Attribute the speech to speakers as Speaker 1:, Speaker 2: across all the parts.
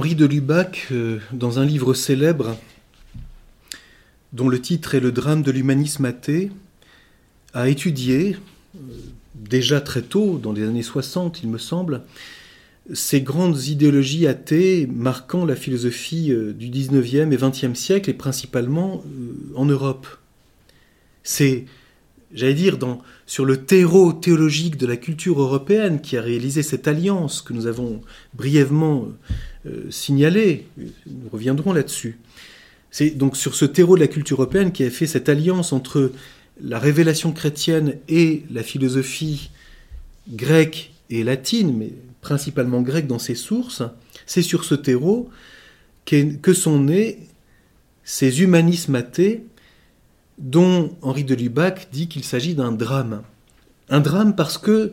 Speaker 1: Henri de Lubac, euh, dans un livre célèbre dont le titre est Le drame de l'humanisme athée, a étudié, euh, déjà très tôt, dans les années 60 il me semble, ces grandes idéologies athées marquant la philosophie euh, du 19e et 20e siècle, et principalement en Europe. C'est, j'allais dire, sur le terreau théologique de la culture européenne qui a réalisé cette alliance que nous avons brièvement euh, signalé. Nous reviendrons là-dessus. C'est donc sur ce terreau de la culture européenne qui a fait cette alliance entre la révélation chrétienne et la philosophie grecque et latine, mais principalement grecque dans ses sources. C'est sur ce terreau que sont nés ces humanismes athées dont Henri de Lubac dit qu'il s'agit d'un drame. Un drame parce que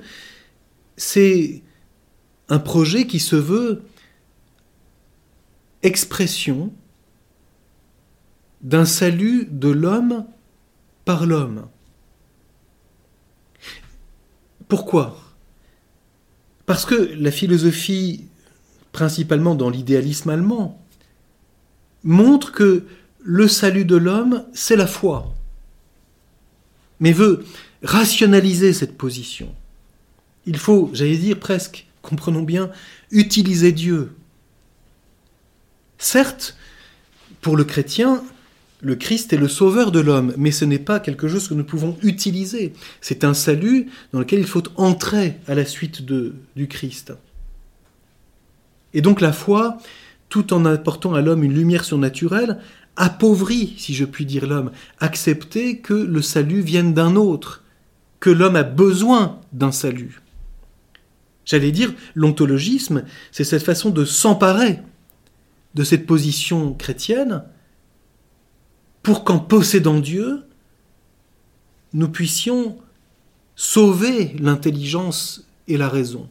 Speaker 1: c'est un projet qui se veut expression d'un salut de l'homme par l'homme. Pourquoi? Parce que la philosophie, principalement dans l'idéalisme allemand, montre que le salut de l'homme, c'est la foi, mais veut rationaliser cette position. Il faut, j'allais dire presque, comprenons bien, utiliser Dieu Certes, pour le chrétien, le Christ est le sauveur de l'homme, mais ce n'est pas quelque chose que nous pouvons utiliser. C'est un salut dans lequel il faut entrer à la suite de, du Christ. Et donc la foi, tout en apportant à l'homme une lumière surnaturelle, appauvrit, si je puis dire l'homme, accepter que le salut vienne d'un autre, que l'homme a besoin d'un salut. J'allais dire, l'ontologisme, c'est cette façon de s'emparer de cette position chrétienne pour qu'en possédant Dieu, nous puissions sauver l'intelligence et la raison.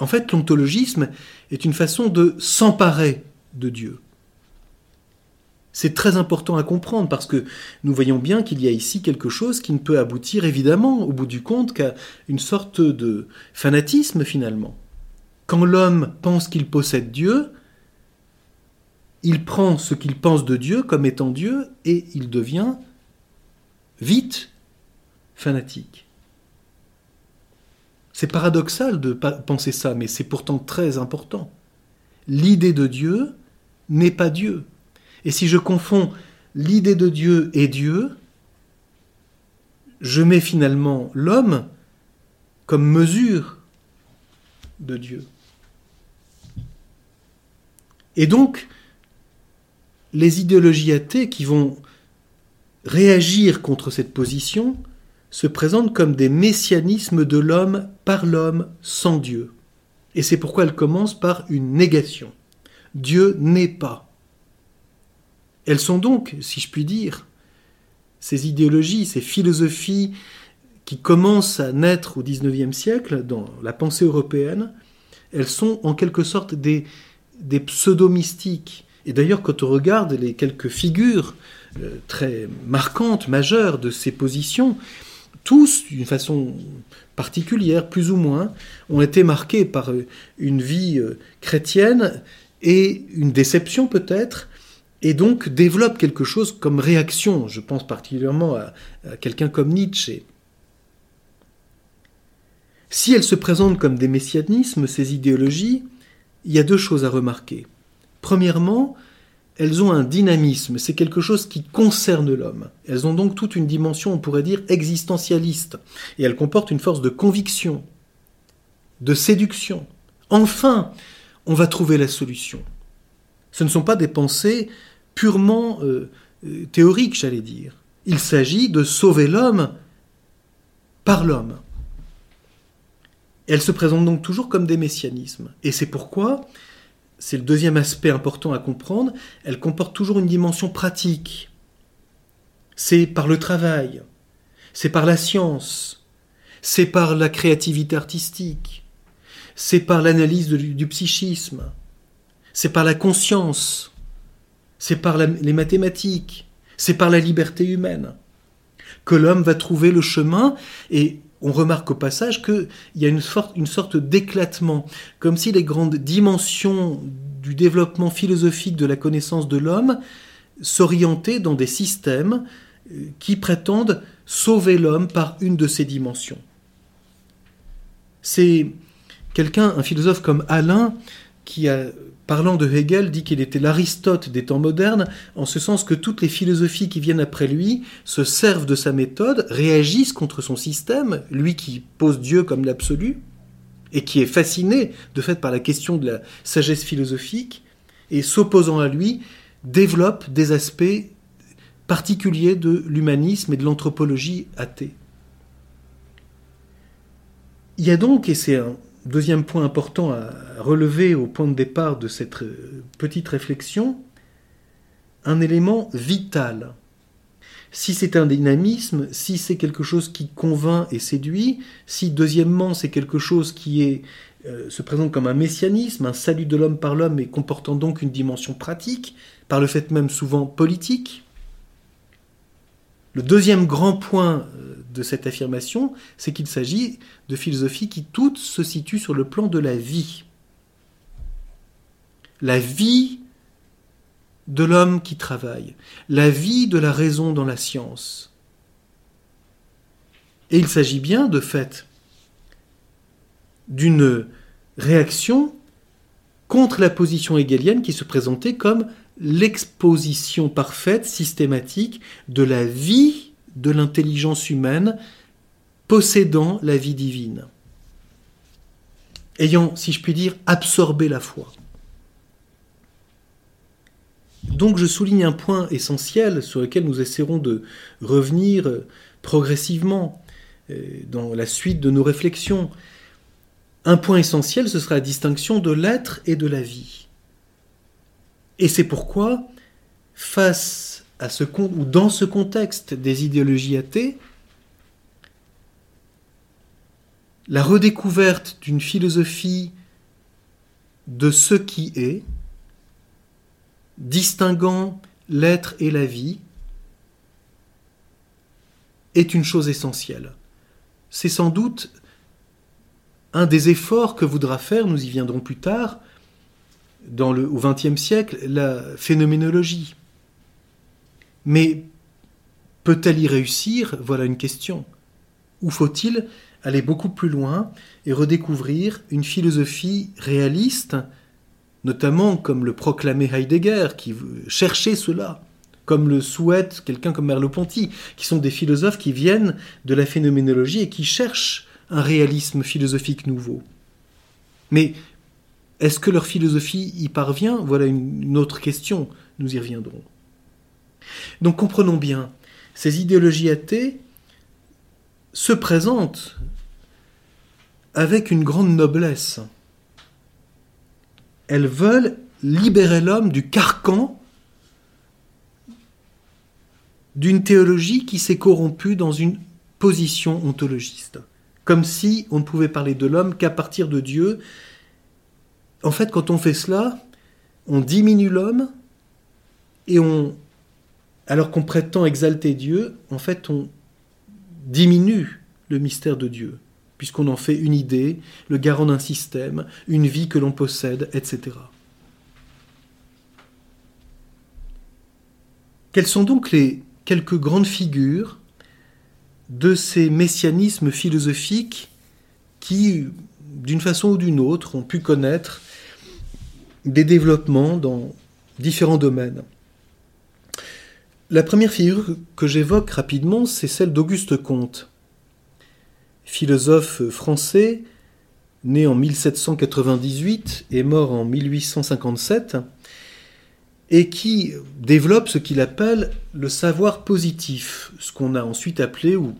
Speaker 1: En fait, l'ontologisme est une façon de s'emparer de Dieu. C'est très important à comprendre parce que nous voyons bien qu'il y a ici quelque chose qui ne peut aboutir évidemment au bout du compte qu'à une sorte de fanatisme finalement. Quand l'homme pense qu'il possède Dieu, il prend ce qu'il pense de Dieu comme étant Dieu et il devient vite fanatique. C'est paradoxal de penser ça, mais c'est pourtant très important. L'idée de Dieu n'est pas Dieu. Et si je confonds l'idée de Dieu et Dieu, je mets finalement l'homme comme mesure de Dieu. Et donc, les idéologies athées qui vont réagir contre cette position se présentent comme des messianismes de l'homme par l'homme sans Dieu. Et c'est pourquoi elles commencent par une négation. Dieu n'est pas. Elles sont donc, si je puis dire, ces idéologies, ces philosophies qui commencent à naître au XIXe siècle dans la pensée européenne, elles sont en quelque sorte des, des pseudo-mystiques. Et d'ailleurs, quand on regarde les quelques figures euh, très marquantes, majeures de ces positions, tous, d'une façon particulière, plus ou moins, ont été marqués par euh, une vie euh, chrétienne et une déception peut-être, et donc développent quelque chose comme réaction. Je pense particulièrement à, à quelqu'un comme Nietzsche. Si elles se présentent comme des messianismes, ces idéologies, il y a deux choses à remarquer. Premièrement, elles ont un dynamisme, c'est quelque chose qui concerne l'homme. Elles ont donc toute une dimension, on pourrait dire, existentialiste, et elles comportent une force de conviction, de séduction. Enfin, on va trouver la solution. Ce ne sont pas des pensées purement euh, euh, théoriques, j'allais dire. Il s'agit de sauver l'homme par l'homme. Elles se présentent donc toujours comme des messianismes. Et c'est pourquoi, c'est le deuxième aspect important à comprendre, elles comportent toujours une dimension pratique. C'est par le travail, c'est par la science, c'est par la créativité artistique, c'est par l'analyse du, psychisme, c'est par la conscience, c'est par les mathématiques, c'est par la liberté humaine que l'homme va trouver le chemin. Et on remarque au passage qu'il y a une sorte, d'éclatement, comme si les grandes dimensions du développement philosophique de la connaissance de l'homme s'orientaient dans des systèmes euh, qui prétendent sauver l'homme par une de ces dimensions. C'est quelqu'un, un philosophe comme Alain, qui a parlant de Hegel, dit qu'il était l'Aristote des temps modernes, en ce sens que toutes les philosophies qui viennent après lui se servent de sa méthode, réagissent contre son système, lui qui pose Dieu comme l'absolu, et qui est fasciné de fait par la question de la sagesse philosophique, et s'opposant à lui, développe des aspects particuliers de l'humanisme et de l'anthropologie athée. Il y a donc, et c'est un, deuxième point important à relever au point de départ de cette euh, petite réflexion, un élément vital. Si c'est un dynamisme, si c'est quelque chose qui convainc et séduit, si deuxièmement c'est quelque chose qui euh, se présente comme un messianisme, un salut de l'homme par l'homme et comportant donc une dimension pratique, par le fait même souvent politique, le deuxième grand point euh, de cette affirmation, c'est qu'il s'agit de philosophies qui toutes se situent sur le plan de la vie. La vie de l'homme qui travaille, la vie de la raison dans la science. Et il s'agit bien, de fait, d'une réaction contre la position hegelienne qui se présentait comme l'exposition parfaite, systématique de la vie de l'intelligence humaine possédant la vie divine, ayant, si je puis dire, absorbé la foi. Donc je souligne un point essentiel sur lequel nous essaierons de revenir progressivement euh, dans la suite de nos réflexions. Un point essentiel, ce sera la distinction de l'être et de la vie. Et c'est pourquoi, face à ce, ou dans ce contexte des idéologies athées, la redécouverte d'une philosophie de ce qui est, distinguant l'être et la vie, est une chose essentielle. C'est sans doute un des efforts que voudra faire, nous y viendrons plus tard, dans le, au XXe siècle, la phénoménologie. Mais peut-elle y réussir? Voilà une question. Ou faut-il aller beaucoup plus loin et redécouvrir une philosophie réaliste, notamment comme le proclamait Heidegger, qui cherchait cela, comme le souhaite quelqu'un comme Merleau-Ponty, qui sont des philosophes qui viennent de la phénoménologie et qui cherchent un réalisme philosophique nouveau. Mais est-ce que leur philosophie y parvient? Voilà une autre question, nous y reviendrons. Donc comprenons bien, ces idéologies athées se présentent avec une grande noblesse. Elles veulent libérer l'homme du carcan d'une théologie qui s'est corrompue dans une position ontologiste. Comme si on ne pouvait parler de l'homme qu'à partir de Dieu. En fait, quand on fait cela, on diminue l'homme et on alors qu'on prétend exalter Dieu, en fait, on diminue le mystère de Dieu, puisqu'on en fait une idée, le garant d'un système, une vie que l'on possède, etc. Quelles sont donc les quelques grandes figures de ces messianismes philosophiques qui, d'une façon ou d'une autre, ont pu connaître des développements dans différents domaines la première figure que j'évoque rapidement, c'est celle d'Auguste Comte, philosophe français, né en 1798 et mort en 1857, et qui développe ce qu'il appelle le savoir positif, ce qu'on a ensuite appelé, ou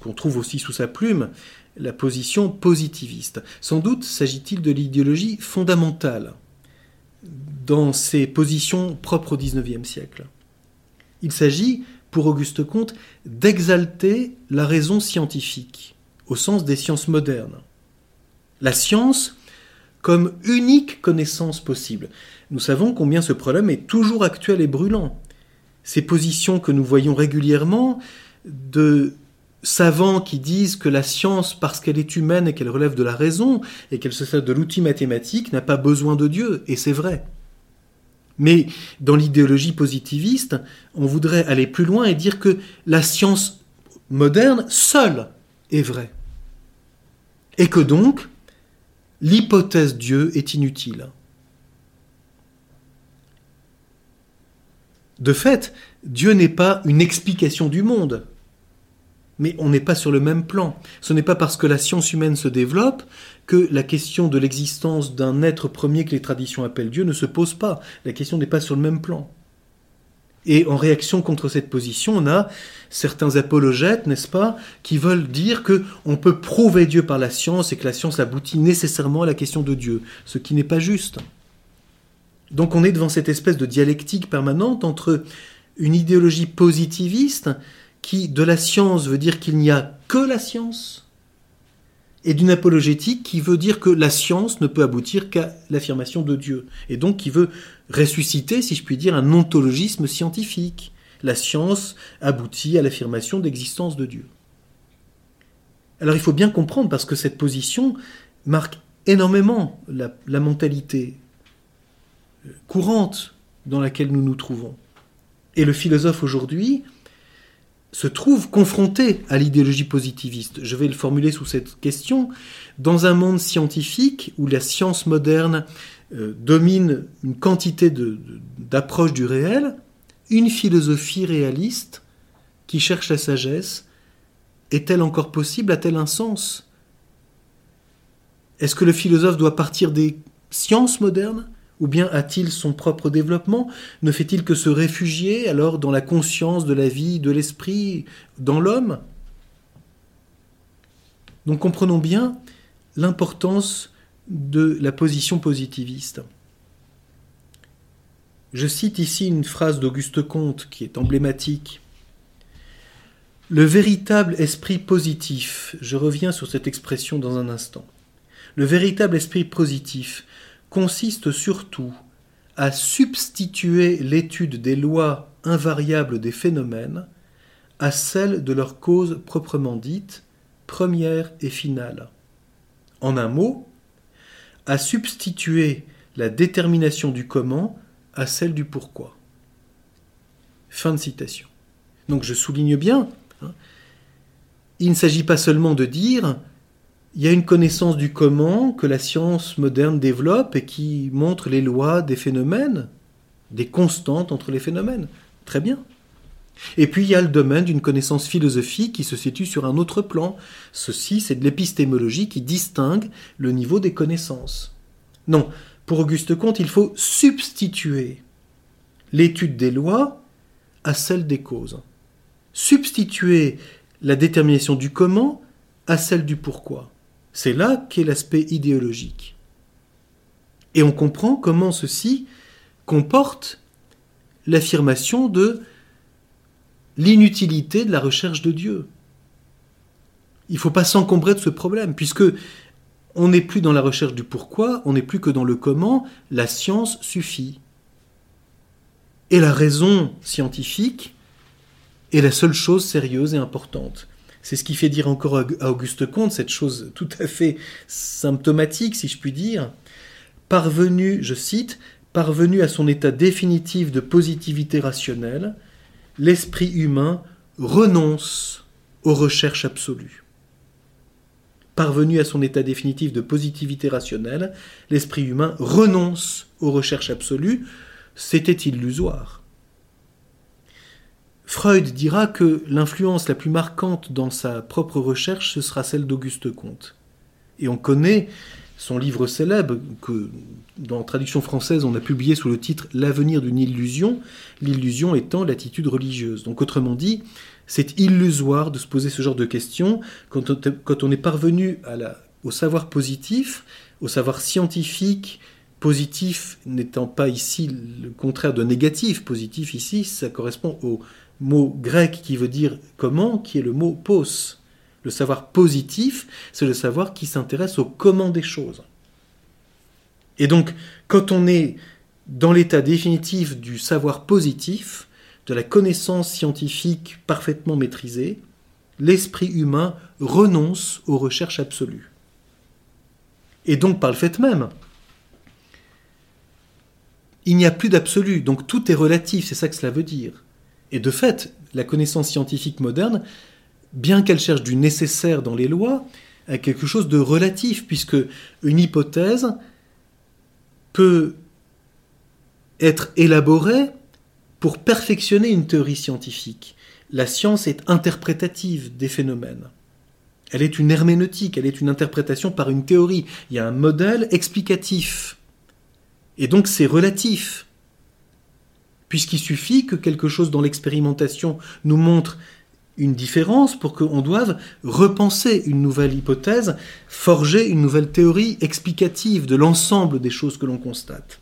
Speaker 1: qu'on trouve aussi sous sa plume, la position positiviste. Sans doute s'agit-il de l'idéologie fondamentale dans ses positions propres au XIXe siècle. Il s'agit, pour Auguste Comte, d'exalter la raison scientifique, au sens des sciences modernes. La science comme unique connaissance possible. Nous savons combien ce problème est toujours actuel et brûlant. Ces positions que nous voyons régulièrement de savants qui disent que la science, parce qu'elle est humaine et qu'elle relève de la raison, et qu'elle se sert de l'outil mathématique, n'a pas besoin de Dieu, et c'est vrai. Mais dans l'idéologie positiviste, on voudrait aller plus loin et dire que la science moderne seule est vraie. Et que donc, l'hypothèse Dieu est inutile. De fait, Dieu n'est pas une explication du monde, mais on n'est pas sur le même plan. Ce n'est pas parce que la science humaine se développe que la question de l'existence d'un être premier que les traditions appellent Dieu ne se pose pas. La question n'est pas sur le même plan. Et en réaction contre cette position, on a certains apologètes, n'est-ce pas, qui veulent dire que on peut prouver Dieu par la science et que la science aboutit nécessairement à la question de Dieu, ce qui n'est pas juste. Donc on est devant cette espèce de dialectique permanente entre une idéologie positiviste qui, de la science, veut dire qu'il n'y a que la science, et d'une apologétique qui veut dire que la science ne peut aboutir qu'à l'affirmation de Dieu, et donc qui veut ressusciter, si je puis dire, un ontologisme scientifique. La science aboutit à l'affirmation d'existence de Dieu. Alors il faut bien comprendre, parce que cette position marque énormément la, mentalité courante dans laquelle nous nous trouvons. Et le philosophe aujourd'hui se trouve confronté à l'idéologie positiviste. Je vais le formuler sous cette question. Dans un monde scientifique où la science moderne euh, domine une quantité d'approches du réel, une philosophie réaliste qui cherche la sagesse est-elle encore possible? A-t-elle un sens? Est-ce que le philosophe doit partir des sciences modernes ou bien a-t-il son propre développement? Ne fait-il que se réfugier alors dans la conscience de la vie, de l'esprit, dans l'homme? Donc comprenons bien l'importance de la position positiviste. Je cite ici une phrase d'Auguste Comte qui est emblématique. Le véritable esprit positif, je reviens sur cette expression dans un instant, le véritable esprit positif consiste surtout à substituer l'étude des lois invariables des phénomènes à celle de leur cause proprement dite, première et finale. En un mot, à substituer la détermination du comment à celle du pourquoi. Fin de citation. Donc je souligne bien, hein, il ne s'agit pas seulement de dire il y a une connaissance du comment que la science moderne développe et qui montre les lois des phénomènes, des constantes entre les phénomènes. Très bien. Et puis il y a le domaine d'une connaissance philosophique qui se situe sur un autre plan. Ceci, c'est de l'épistémologie qui distingue le niveau des connaissances. Non, pour Auguste Comte, il faut substituer l'étude des lois à celle des causes. Substituer la détermination du comment à celle du pourquoi. C'est là qu'est l'aspect idéologique. Et on comprend comment ceci comporte l'affirmation de l'inutilité de la recherche de Dieu. Il ne faut pas s'encombrer de ce problème, puisque on n'est plus dans la recherche du pourquoi, on n'est plus que dans le comment, la science suffit. Et la raison scientifique est la seule chose sérieuse et importante. C'est ce qui fait dire encore à Auguste Comte cette chose tout à fait symptomatique, si je puis dire. Parvenu, je cite, parvenu à son état définitif de positivité rationnelle, l'esprit humain renonce aux recherches absolues. Parvenu à son état définitif de positivité rationnelle, l'esprit humain renonce aux recherches absolues. C'était illusoire. Freud dira que l'influence la plus marquante dans sa propre recherche, ce sera celle d'Auguste Comte. Et on connaît son livre célèbre, que dans traduction française on a publié sous le titre L'avenir d'une illusion, l'illusion étant l'attitude religieuse. Donc autrement dit, c'est illusoire de se poser ce genre de questions quand on, est parvenu au savoir positif, au savoir scientifique, positif n'étant pas ici le contraire de négatif, positif ici, ça correspond au mot grec qui veut dire comment, qui est le mot pos. Le savoir positif, c'est le savoir qui s'intéresse au comment des choses. Et donc, quand on est dans l'état définitif du savoir positif, de la connaissance scientifique parfaitement maîtrisée, l'esprit humain renonce aux recherches absolues. Et donc, par le fait même, il n'y a plus d'absolu, donc tout est relatif, c'est ça que cela veut dire. Et de fait, la connaissance scientifique moderne bien qu'elle cherche du nécessaire dans les lois, a quelque chose de relatif, puisque une hypothèse peut être élaborée pour perfectionner une théorie scientifique. La science est interprétative des phénomènes. Elle est une herméneutique, elle est une interprétation par une théorie. Il y a un modèle explicatif. Et donc c'est relatif. Puisqu'il suffit que quelque chose dans l'expérimentation nous montre une différence pour qu'on doive repenser une nouvelle hypothèse, forger une nouvelle théorie explicative de l'ensemble des choses que l'on constate.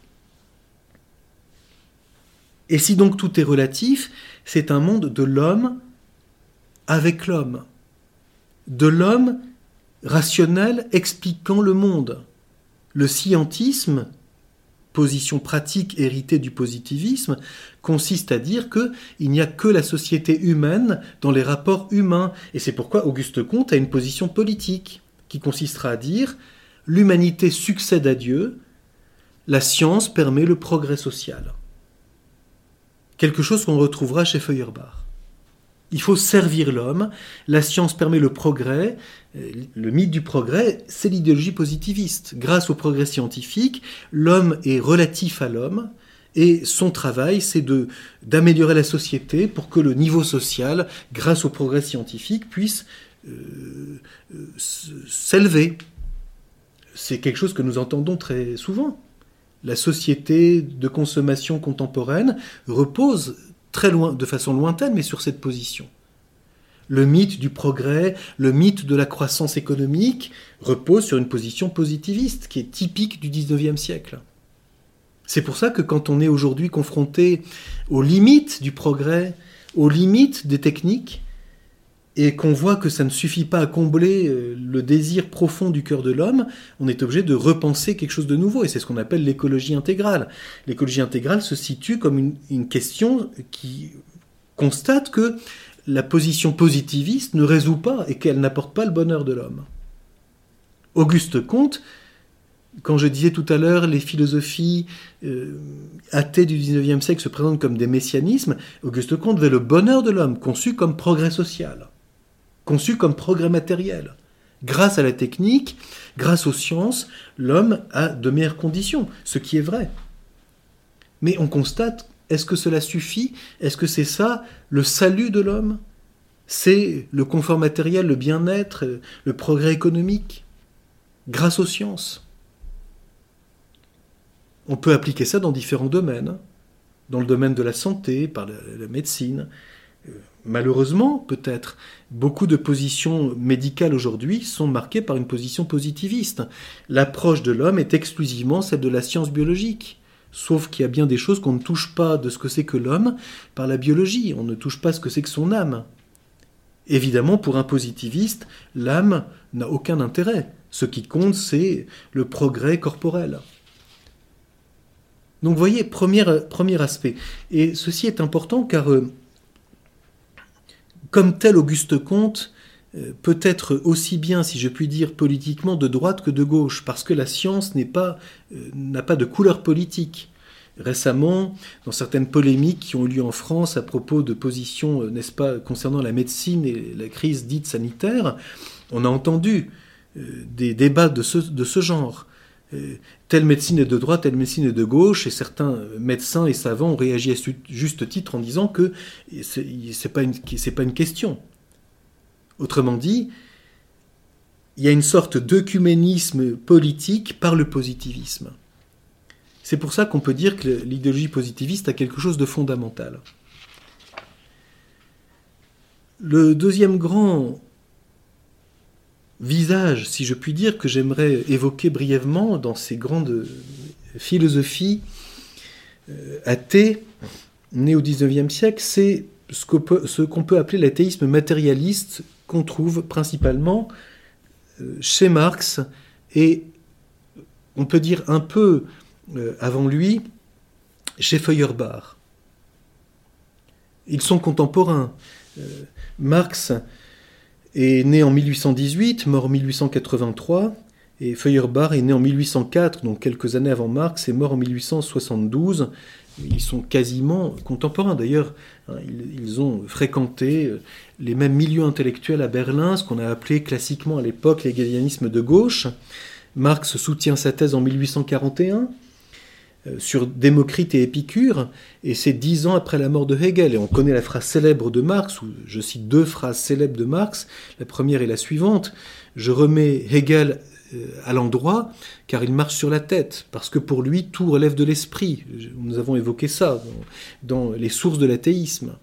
Speaker 1: Et si donc tout est relatif, c'est un monde de l'homme avec l'homme, de l'homme rationnel expliquant le monde. Le scientisme position pratique héritée du positivisme consiste à dire que il n'y a que la société humaine dans les rapports humains et c'est pourquoi Auguste Comte a une position politique qui consistera à dire l'humanité succède à Dieu, la science permet le progrès social. Quelque chose qu'on retrouvera chez Feuerbach. Il faut servir l'homme, la science permet le progrès, euh, le mythe du progrès, c'est l'idéologie positiviste. Grâce au progrès scientifique, l'homme est relatif à l'homme, et son travail, c'est d'améliorer la société pour que le niveau social, grâce au progrès scientifique, puisse euh, euh, s'élever. C'est quelque chose que nous entendons très souvent. La société de consommation contemporaine repose très loin, de façon lointaine, mais sur cette position. Le mythe du progrès, le mythe de la croissance économique repose sur une position positiviste qui est typique du XIXe siècle. C'est pour ça que quand on est aujourd'hui confronté aux limites du progrès, aux limites des techniques, et qu'on voit que ça ne suffit pas à combler euh, le désir profond du cœur de l'homme, on est obligé de repenser quelque chose de nouveau, et c'est ce qu'on appelle l'écologie intégrale. L'écologie intégrale se situe comme une, question qui constate que la position positiviste ne résout pas et qu'elle n'apporte pas le bonheur de l'homme. Auguste Comte, quand je disais tout à l'heure les philosophies euh, athées du XIXe siècle se présentent comme des messianismes, Auguste Comte veut le bonheur de l'homme conçu comme progrès social conçu comme progrès matériel. Grâce à la technique, grâce aux sciences, l'homme a de meilleures conditions, ce qui est vrai. Mais on constate, est-ce que cela suffit? Est-ce que c'est ça le salut de l'homme? C'est le confort matériel, le bien-être, le progrès économique, grâce aux sciences. On peut appliquer ça dans différents domaines, dans le domaine de la santé, par la médecine, malheureusement peut-être, beaucoup de positions médicales aujourd'hui sont marquées par une position positiviste. L'approche de l'homme est exclusivement celle de la science biologique. Sauf qu'il y a bien des choses qu'on ne touche pas de ce que c'est que l'homme par la biologie. On ne touche pas ce que c'est que son âme. Évidemment, pour un positiviste, l'âme n'a aucun intérêt. Ce qui compte, c'est le progrès corporel. Donc, vous voyez, premier, aspect. Et ceci est important car euh, comme tel Auguste Comte euh, peut être aussi bien, si je puis dire, politiquement de droite que de gauche, parce que la science euh, n'a pas, de couleur politique. Récemment, dans certaines polémiques qui ont eu lieu en France à propos de positions, euh, n'est-ce pas, concernant la médecine et la crise dite sanitaire, on a entendu des débats de ce genre. Euh, telle médecine est de droite, telle médecine est de gauche, et certains médecins et savants ont réagi à juste titre en disant que pas une, pas une question. Autrement dit, il y a une sorte d'œcuménisme politique par le positivisme. C'est pour ça qu'on peut dire que l'idéologie positiviste a quelque chose de fondamental. Le deuxième grand visage, si je puis dire, que j'aimerais évoquer brièvement dans ces grandes philosophies euh, athées nées au XIXe siècle, c'est ce qu'on peut, appeler l'athéisme matérialiste qu'on trouve principalement euh, chez Marx et on peut dire un peu euh, avant lui chez Feuerbach. Ils sont contemporains. Marx est né en 1818, mort en 1883, et Feuerbach est né en 1804, donc quelques années avant Marx, et mort en 1872. Ils sont quasiment contemporains. D'ailleurs, hein, ils, ont fréquenté euh, les mêmes milieux intellectuels à Berlin, ce qu'on a appelé classiquement à l'époque l'hégélianisme de gauche. Marx soutient sa thèse en 1841 euh, sur Démocrite et Épicure, et c'est dix ans après la mort de Hegel. Et on connaît la phrase célèbre de Marx, ou je cite deux phrases célèbres de Marx. La première est la suivante Je remets Hegel euh, à l'endroit, car il marche sur la tête, parce que pour lui, tout relève de l'esprit. Nous avons évoqué ça dans, les sources de l'athéisme.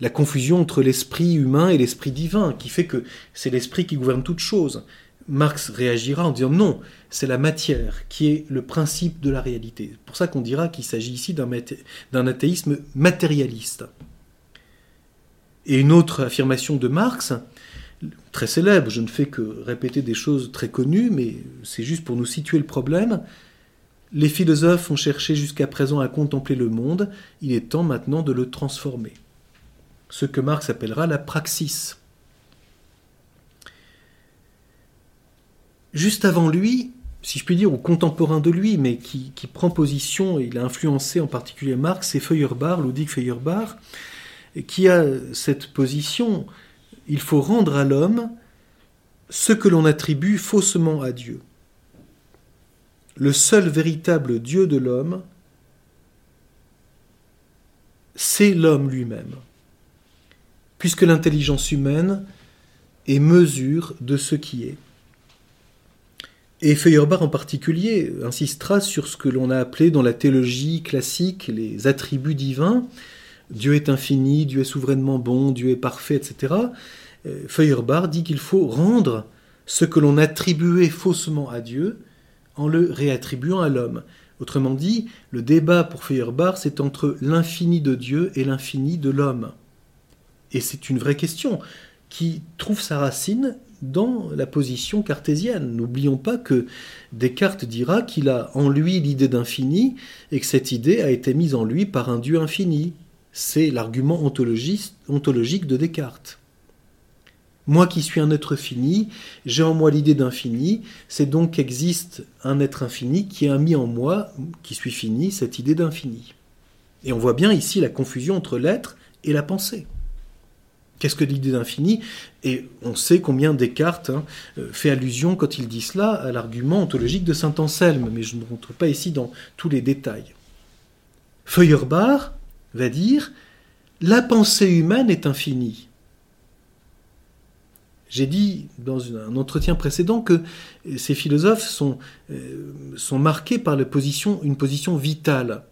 Speaker 1: La confusion entre l'esprit humain et l'esprit divin, qui fait que c'est l'esprit qui gouverne toute chose. Marx réagira en disant non, c'est la matière qui est le principe de la réalité. C'est pour ça qu'on dira qu'il s'agit ici d'un athéisme matérialiste. Et une autre affirmation de Marx, très célèbre, je ne fais que répéter des choses très connues, mais c'est juste pour nous situer le problème. Les philosophes ont cherché jusqu'à présent à contempler le monde, il est temps maintenant de le transformer. Ce que Marx appellera la praxis. Juste avant lui, si je puis dire, ou contemporain de lui, mais qui, prend position, et il a influencé en particulier Marx, c'est Feuerbach, Ludwig Feuerbach, qui a cette position il faut rendre à l'homme ce que l'on attribue faussement à Dieu. Le seul véritable Dieu de l'homme, c'est l'homme lui-même, puisque l'intelligence humaine est mesure de ce qui est. Et Feuerbach en particulier insistera sur ce que l'on a appelé dans la théologie classique les attributs divins, Dieu est infini, Dieu est souverainement bon, Dieu est parfait, etc. Euh, Feuerbach dit qu'il faut rendre ce que l'on attribuait faussement à Dieu en le réattribuant à l'homme. Autrement dit, le débat pour Feuerbach, c'est entre l'infini de Dieu et l'infini de l'homme. Et c'est une vraie question qui trouve sa racine dans la position cartésienne. N'oublions pas que Descartes dira qu'il a en lui l'idée d'infini et que cette idée a été mise en lui par un Dieu infini. C'est l'argument ontologique de Descartes. Moi qui suis un être fini, j'ai en moi l'idée d'infini, c'est donc qu'existe un être infini qui a mis en moi, qui suis fini, cette idée d'infini. Et on voit bien ici la confusion entre l'être et la pensée. Qu'est-ce que l'idée d'infini Et on sait combien Descartes hein, euh, fait allusion, quand il dit cela, à l'argument ontologique de saint Anselme, mais je ne rentre pas ici dans tous les détails. Feuerbach va dire la pensée humaine est infinie. J'ai dit dans un entretien précédent que ces philosophes sont, euh, marqués par une position vitale.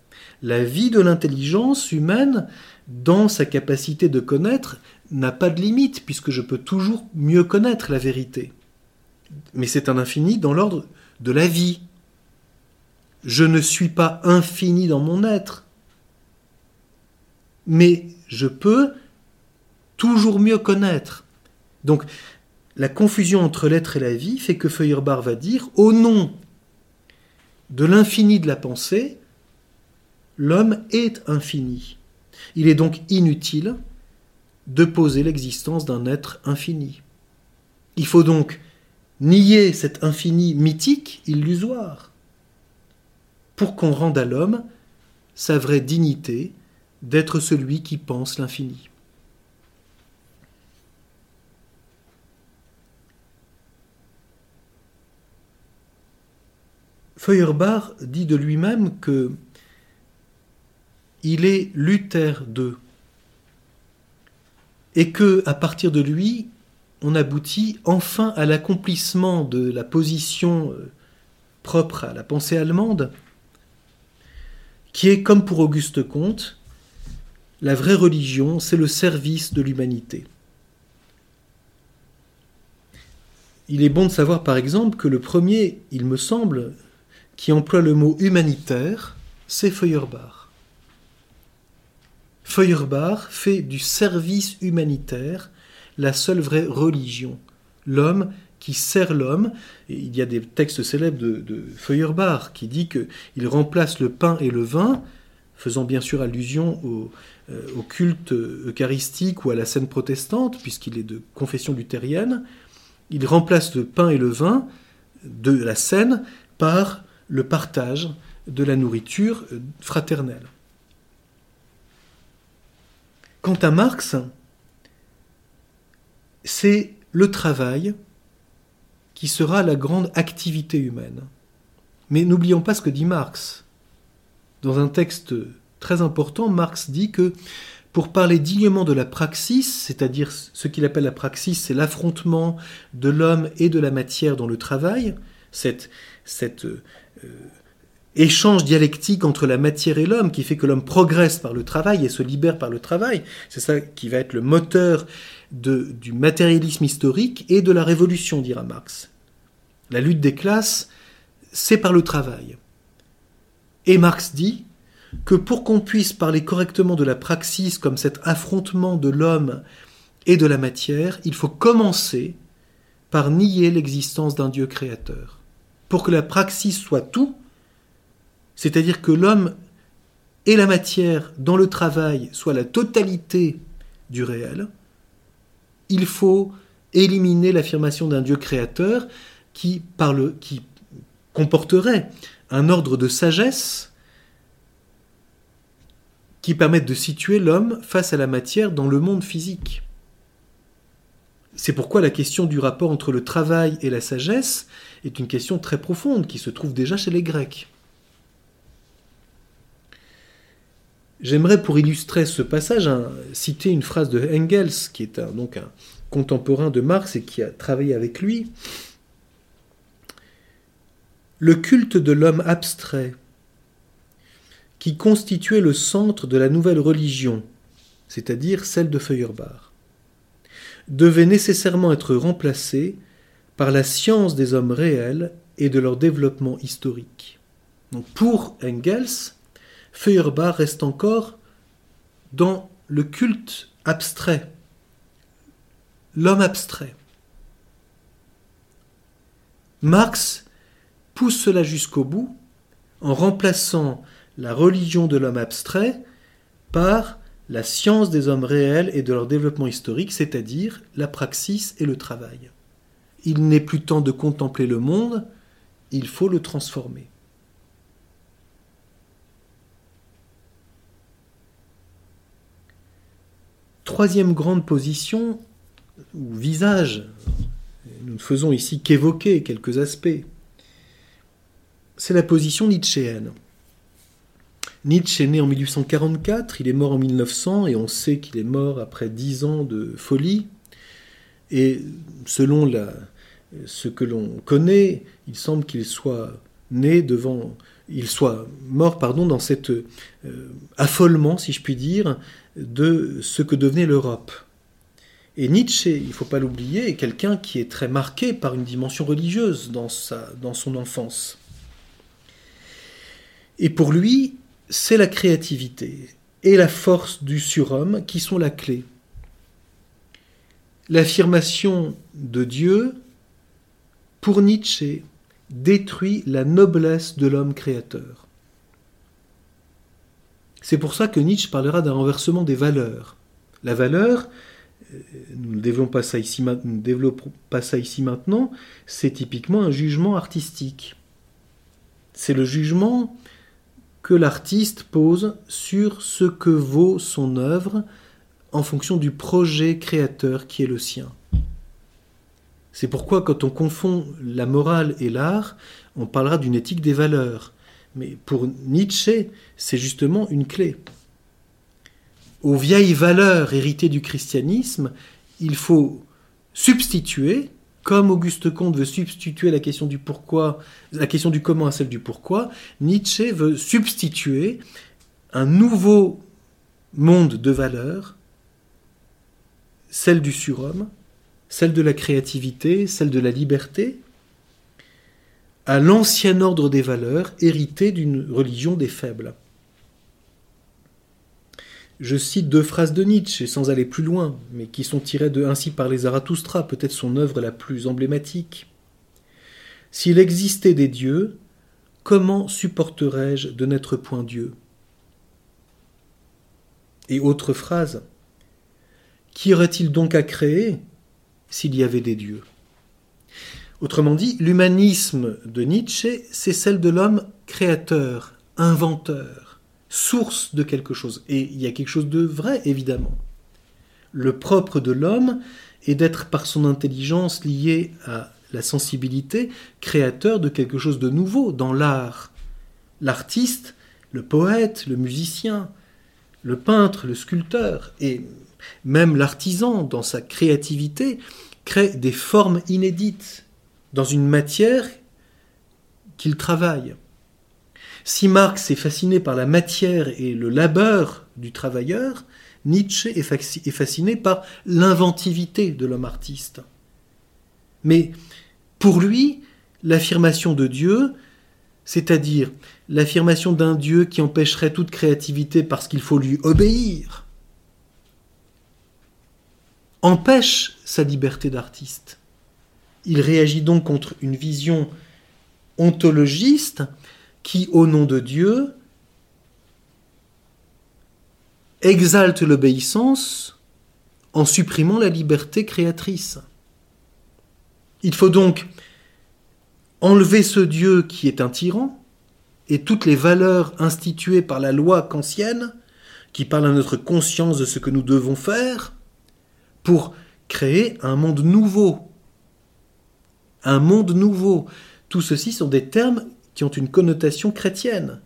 Speaker 1: La vie de l'intelligence humaine, dans sa capacité de connaître, n'a pas de limite, puisque je peux toujours mieux connaître la vérité. Mais c'est un infini dans l'ordre de la vie. Je ne suis pas infini dans mon être mais je peux toujours mieux connaître. Donc, la confusion entre l'être et la vie fait que Feuerbach va dire, au nom de l'infini de la pensée, l'homme est infini. Il est donc inutile de poser l'existence d'un être infini. Il faut donc nier cet infini mythique, illusoire, pour qu'on rende à l'homme sa vraie dignité, d'être celui qui pense l'infini. Feuerbach dit de lui-même que il est Luther II et que à partir de lui, on aboutit enfin à l'accomplissement de la position euh, propre à la pensée allemande, qui est, comme pour Auguste Comte, la vraie religion, c'est le service de l'humanité. Il est bon de savoir par exemple que le premier, il me semble, qui emploie le mot humanitaire, c'est Feuerbach. Feuerbach fait du service humanitaire la seule vraie religion. L'homme qui sert l'homme. Il y a des textes célèbres de, Feuerbach qui dit qu'il remplace le pain et le vin, faisant bien sûr allusion au, euh, au culte eucharistique ou à la scène protestante, puisqu'il est de confession luthérienne. Il remplace le pain et le vin de la scène par le partage de la nourriture fraternelle. Quant à Marx, c'est le travail qui sera la grande activité humaine. Mais n'oublions pas ce que dit Marx. Dans un texte très important, Marx dit que pour parler dignement de la praxis, c'est-à-dire ce qu'il appelle la praxis, c'est l'affrontement de l'homme et de la matière dans le travail, cette, euh, échange dialectique entre la matière et l'homme qui fait que l'homme progresse par le travail et se libère par le travail. C'est ça qui va être le moteur de, du matérialisme historique et de la révolution, dira Marx. La lutte des classes, c'est par le travail. Et Marx dit que pour qu'on puisse parler correctement de la praxis comme cet affrontement de l'homme et de la matière, il faut commencer par nier l'existence d'un Dieu créateur. Pour que la praxis soit tout, c'est-à-dire que l'homme et la matière dans le travail soient la totalité du réel, il faut éliminer l'affirmation d'un Dieu créateur qui, qui comporterait un ordre de sagesse qui permette de situer l'homme face à la matière dans le monde physique. C'est pourquoi la question du rapport entre le travail et la sagesse est une question très profonde qui se trouve déjà chez les Grecs. J'aimerais pour illustrer ce passage citer une phrase de Engels, qui est donc un contemporain de Marx et qui a travaillé avec lui. Le culte de l'homme abstrait, qui constituait le centre de la nouvelle religion, c'est-à-dire celle de Feuerbach, devait nécessairement être remplacé par la science des hommes réels et de leur développement historique. Donc pour Engels, Feuerbach reste encore dans le culte abstrait, l'homme abstrait. Marx pousse cela jusqu'au bout en remplaçant la religion de l'homme abstrait par la science des hommes réels et de leur développement historique, c'est-à-dire la praxis et le travail. Il n'est plus temps de contempler le monde, il faut le transformer. Troisième grande position, ou visage, nous ne faisons ici qu'évoquer quelques aspects, c'est la position nietzschéenne. Nietzsche est né en 1844, il est mort en 1900 et on sait qu'il est mort après dix ans de folie. Et selon ce que l'on connaît, il semble qu'il soit né devant, il soit mort pardon dans cet euh, affolement, si je puis dire, de ce que devenait l'Europe. Et Nietzsche, il ne faut pas l'oublier, est quelqu'un qui est très marqué par une dimension religieuse dans, sa, son enfance. Et pour lui, c'est la créativité et la force du surhomme qui sont la clé. L'affirmation de Dieu, pour Nietzsche, détruit la noblesse de l'homme créateur. C'est pour ça que Nietzsche parlera d'un renversement des valeurs. La valeur, euh, nous ne développons pas ça ici, développons pas ça ici maintenant, c'est typiquement un jugement artistique. C'est le jugement que l'artiste pose sur ce que vaut son œuvre en fonction du projet créateur qui est le sien. C'est pourquoi quand on confond la morale et l'art, on parlera d'une éthique des valeurs. Mais pour Nietzsche, c'est justement une clé. Aux vieilles valeurs héritées du christianisme, il faut substituer, comme Auguste Comte veut substituer la question du pourquoi, la question du comment à celle du pourquoi, Nietzsche veut substituer un nouveau monde de valeurs, celle du surhomme, celle de la créativité, celle de la liberté, à l'ancien ordre des valeurs hérité d'une religion des faibles. Je cite deux phrases de Nietzsche, sans aller plus loin, mais qui sont tirées de Ainsi par les Zarathustra, peut-être son œuvre la plus emblématique. S'il existait des dieux, comment supporterais-je de n'être point Dieu? Et autre phrase. Qu'y aurait-il donc à créer s'il y avait des dieux? Autrement dit, l'humanisme de Nietzsche, c'est celle de l'homme créateur, inventeur, source de quelque chose. Et il y a quelque chose de vrai, évidemment. Le propre de l'homme est d'être par son intelligence lié à la sensibilité, créateur de quelque chose de nouveau dans l'art. L'artiste, le poète, le musicien, le peintre, le sculpteur, et même l'artisan, dans sa créativité, crée des formes inédites, dans une matière qu'il travaille. Si Marx est fasciné par la matière et le labeur du travailleur, Nietzsche est fasciné par l'inventivité de l'homme artiste. Mais pour lui, l'affirmation de Dieu, c'est-à-dire l'affirmation d'un Dieu qui empêcherait toute créativité parce qu'il faut lui obéir, empêche sa liberté d'artiste. Il réagit donc contre une vision ontologiste qui, au nom de Dieu, exalte l'obéissance en supprimant la liberté créatrice. Il faut donc enlever ce Dieu qui est un tyran et toutes les valeurs instituées par la loi kantienne, qui parle à notre conscience de ce que nous devons faire, pour créer un monde nouveau, un monde nouveau. Tout ceci sont des termes qui ont une connotation chrétienne,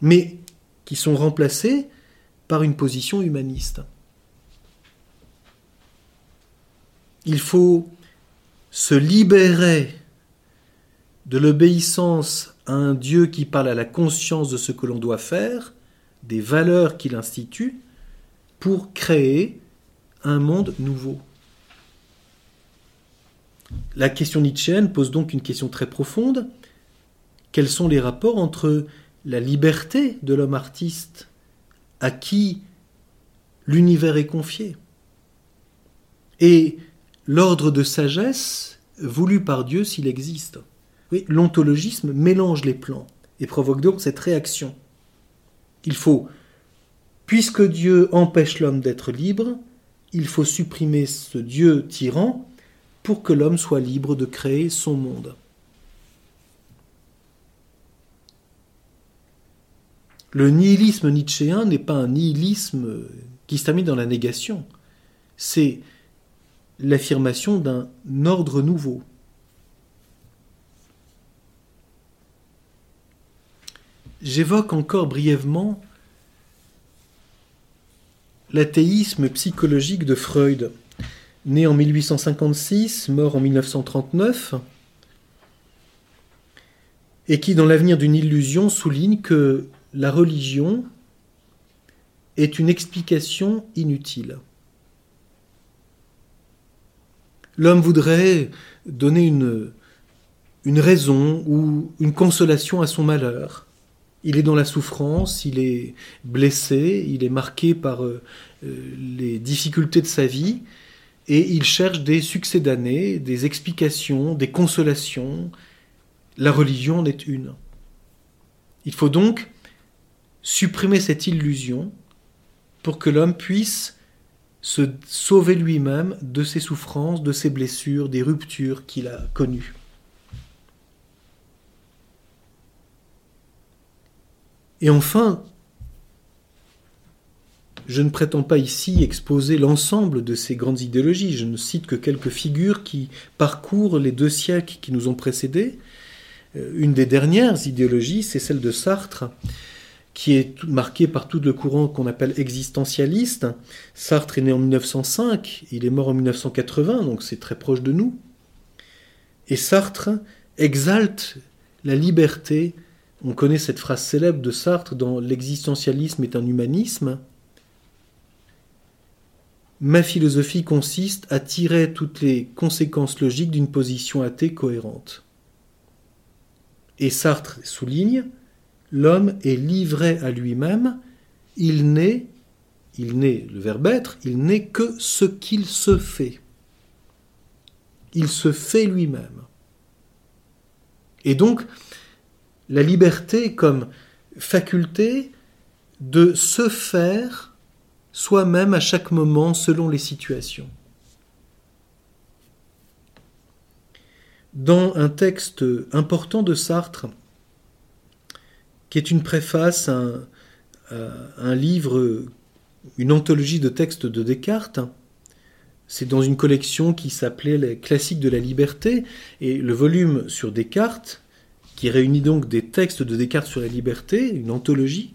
Speaker 1: mais qui sont remplacés par une position humaniste. Il faut se libérer de l'obéissance à un Dieu qui parle à la conscience de ce que l'on doit faire, des valeurs qu'il institue, pour créer un monde nouveau. La question nietzschéenne pose donc une question très profonde. Quels sont les rapports entre la liberté de l'homme artiste à qui l'univers est confié et l'ordre de sagesse voulu par Dieu s'il existe? L'ontologisme mélange les plans et provoque donc cette réaction. Il faut, puisque Dieu empêche l'homme d'être libre, il faut supprimer ce Dieu tyran pour que l'homme soit libre de créer son monde. Le nihilisme nietzschéen n'est pas un nihilisme qui se termine dans la négation, c'est l'affirmation d'un ordre nouveau. J'évoque encore brièvement l'athéisme psychologique de Freud né en 1856, mort en 1939, et qui, dans l'avenir d'une illusion, souligne que la religion est une explication inutile. L'homme voudrait donner une, raison ou une consolation à son malheur. Il est dans la souffrance, il est blessé, il est marqué par euh, les difficultés de sa vie, et il cherche des succès d'années, des explications, des consolations. La religion en est une. Il faut donc supprimer cette illusion pour que l'homme puisse se sauver lui-même de ses souffrances, de ses blessures, des ruptures qu'il a connues. Et enfin, je ne prétends pas ici exposer l'ensemble de ces grandes idéologies, je ne cite que quelques figures qui parcourent les deux siècles qui nous ont précédés. Euh, une des dernières idéologies, c'est celle de Sartre, qui est marqué par tout le courant qu'on appelle existentialiste. Sartre est né en 1905, il est mort en 1980, donc c'est très proche de nous. Et Sartre exalte la liberté. On connaît cette phrase célèbre de Sartre dans L'existentialisme est un humanisme. Ma philosophie consiste à tirer toutes les conséquences logiques d'une position athée cohérente. Et Sartre souligne l'homme est livré à lui-même, il n'est, il n'est, le verbe être, il n'est que ce qu'il se fait. Il se fait lui-même. Et donc, la liberté comme faculté de se faire soi-même à chaque moment selon les situations. Dans un texte important de Sartre, qui est une préface à un, livre, une anthologie de textes de Descartes. C'est dans une collection qui s'appelait Les classiques de la liberté, et le volume sur Descartes, qui réunit donc des textes de Descartes sur la liberté, une anthologie,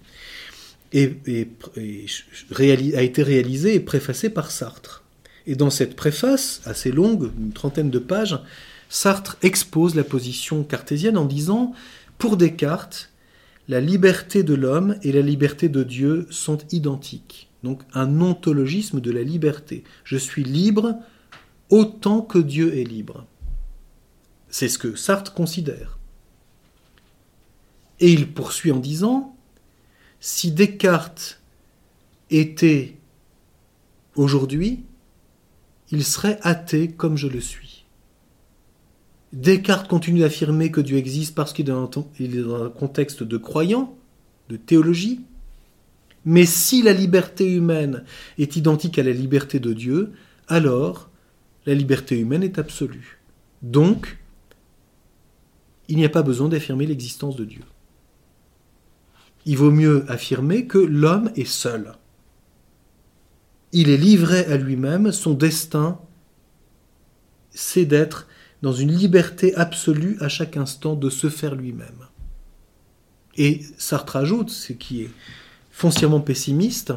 Speaker 1: a été réalisé et préfacé par Sartre. Et dans cette préface, assez longue, une trentaine de pages, Sartre expose la position cartésienne en disant, pour Descartes, la liberté de l'homme et la liberté de Dieu sont identiques. Donc un ontologisme de la liberté. Je suis libre autant que Dieu est libre. C'est ce que Sartre considère. Et il poursuit en disant, si Descartes était aujourd'hui, il serait athée comme je le suis. Descartes continue d'affirmer que Dieu existe parce qu'il est dans un contexte de croyant, de théologie. Mais si la liberté humaine est identique à la liberté de Dieu, alors la liberté humaine est absolue. Donc, il n'y a pas besoin d'affirmer l'existence de Dieu. Il vaut mieux affirmer que l'homme est seul. Il est livré à lui-même, son destin, c'est d'être dans une liberté absolue à chaque instant de se faire lui-même. Et Sartre ajoute, ce qui est foncièrement pessimiste,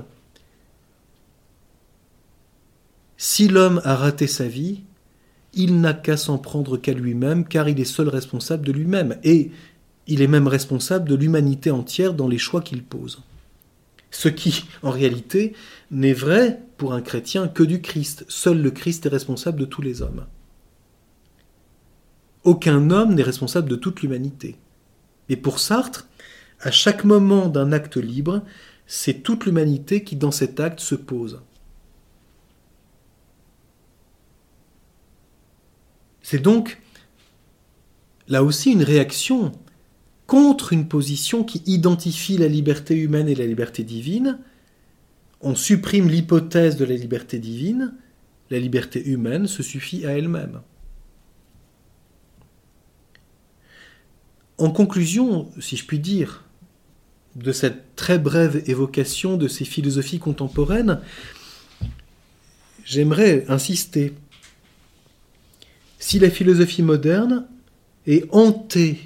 Speaker 1: si l'homme a raté sa vie, il n'a qu'à s'en prendre qu'à lui-même, car il est seul responsable de lui-même, et il est même responsable de l'humanité entière dans les choix qu'il pose. Ce qui, en réalité, n'est vrai pour un chrétien que du Christ. Seul le Christ est responsable de tous les hommes. Aucun homme n'est responsable de toute l'humanité. Et pour Sartre, à chaque moment d'un acte libre, c'est toute l'humanité qui dans cet acte se pose. C'est donc là aussi une réaction contre une position qui identifie la liberté humaine et la liberté divine. On supprime l'hypothèse de la liberté divine, la liberté humaine se suffit à elle-même. En conclusion, si je puis dire, de cette très brève évocation de ces philosophies contemporaines, j'aimerais insister. Si la philosophie moderne est hantée,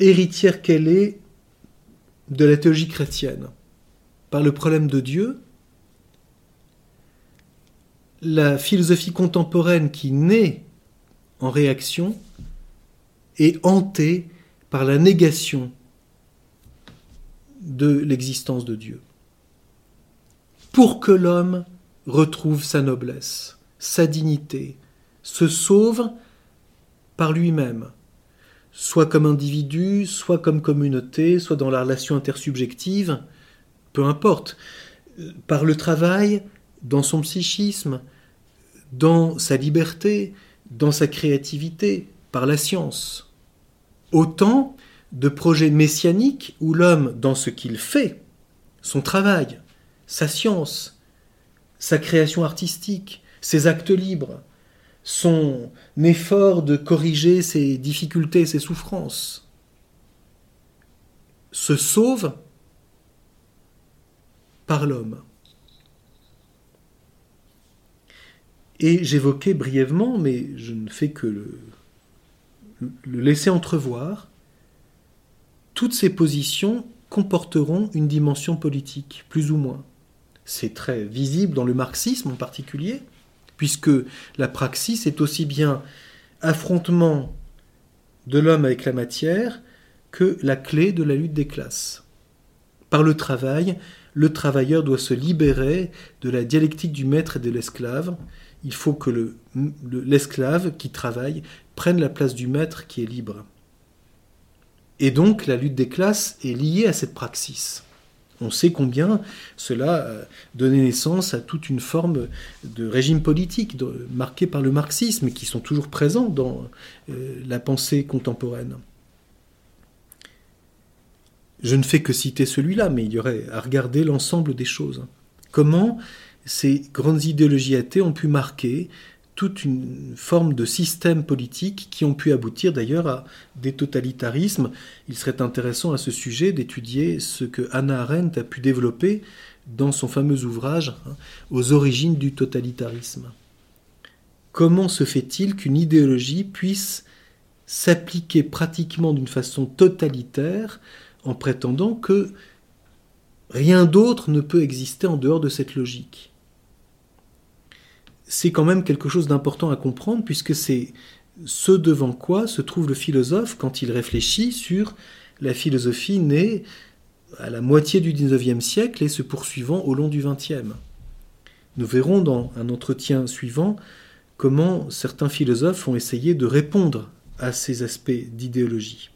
Speaker 1: héritière qu'elle est de la théologie chrétienne, par le problème de Dieu, la philosophie contemporaine qui naît en réaction est hantée par la négation de l'existence de Dieu. Pour que l'homme retrouve sa noblesse, sa dignité, se sauve par lui-même, soit comme individu, soit comme communauté, soit dans la relation intersubjective, peu importe, par le travail, dans son psychisme, dans sa liberté, dans sa créativité, par la science. Autant de projets messianiques où l'homme, dans ce qu'il fait, son travail, sa science, sa création artistique, ses actes libres, son effort de corriger ses difficultés, ses souffrances, se sauve par l'homme. Et j'évoquais brièvement, mais je ne fais que le, le laisser entrevoir, toutes ces positions comporteront une dimension politique, plus ou moins. C'est très visible dans le marxisme en particulier, puisque la praxis est aussi bien affrontement de l'homme avec la matière que la clé de la lutte des classes. Par le travail, le travailleur doit se libérer de la dialectique du maître et de l'esclave. Il faut que l'esclave qui travaille prenne la place du maître qui est libre. Et donc la lutte des classes est liée à cette praxis. On sait combien cela a donné naissance à toute une forme de régime politique marqué par le marxisme, qui sont toujours présents dans euh, la pensée contemporaine. Je ne fais que citer celui-là, mais il y aurait à regarder l'ensemble des choses. Comment ces grandes idéologies athées ont pu marquer toute une forme de système politique qui ont pu aboutir d'ailleurs à des totalitarismes. Il serait intéressant à ce sujet d'étudier ce que Hannah Arendt a pu développer dans son fameux ouvrage hein, Aux origines du totalitarisme. Comment se fait-il qu'une idéologie puisse s'appliquer pratiquement d'une façon totalitaire en prétendant que rien d'autre ne peut exister en dehors de cette logique? C'est quand même quelque chose d'important à comprendre puisque c'est ce devant quoi se trouve le philosophe quand il réfléchit sur la philosophie née à la moitié du XIXe siècle et se poursuivant au long du XXe. Nous verrons dans un entretien suivant comment certains philosophes ont essayé de répondre à ces aspects d'idéologie.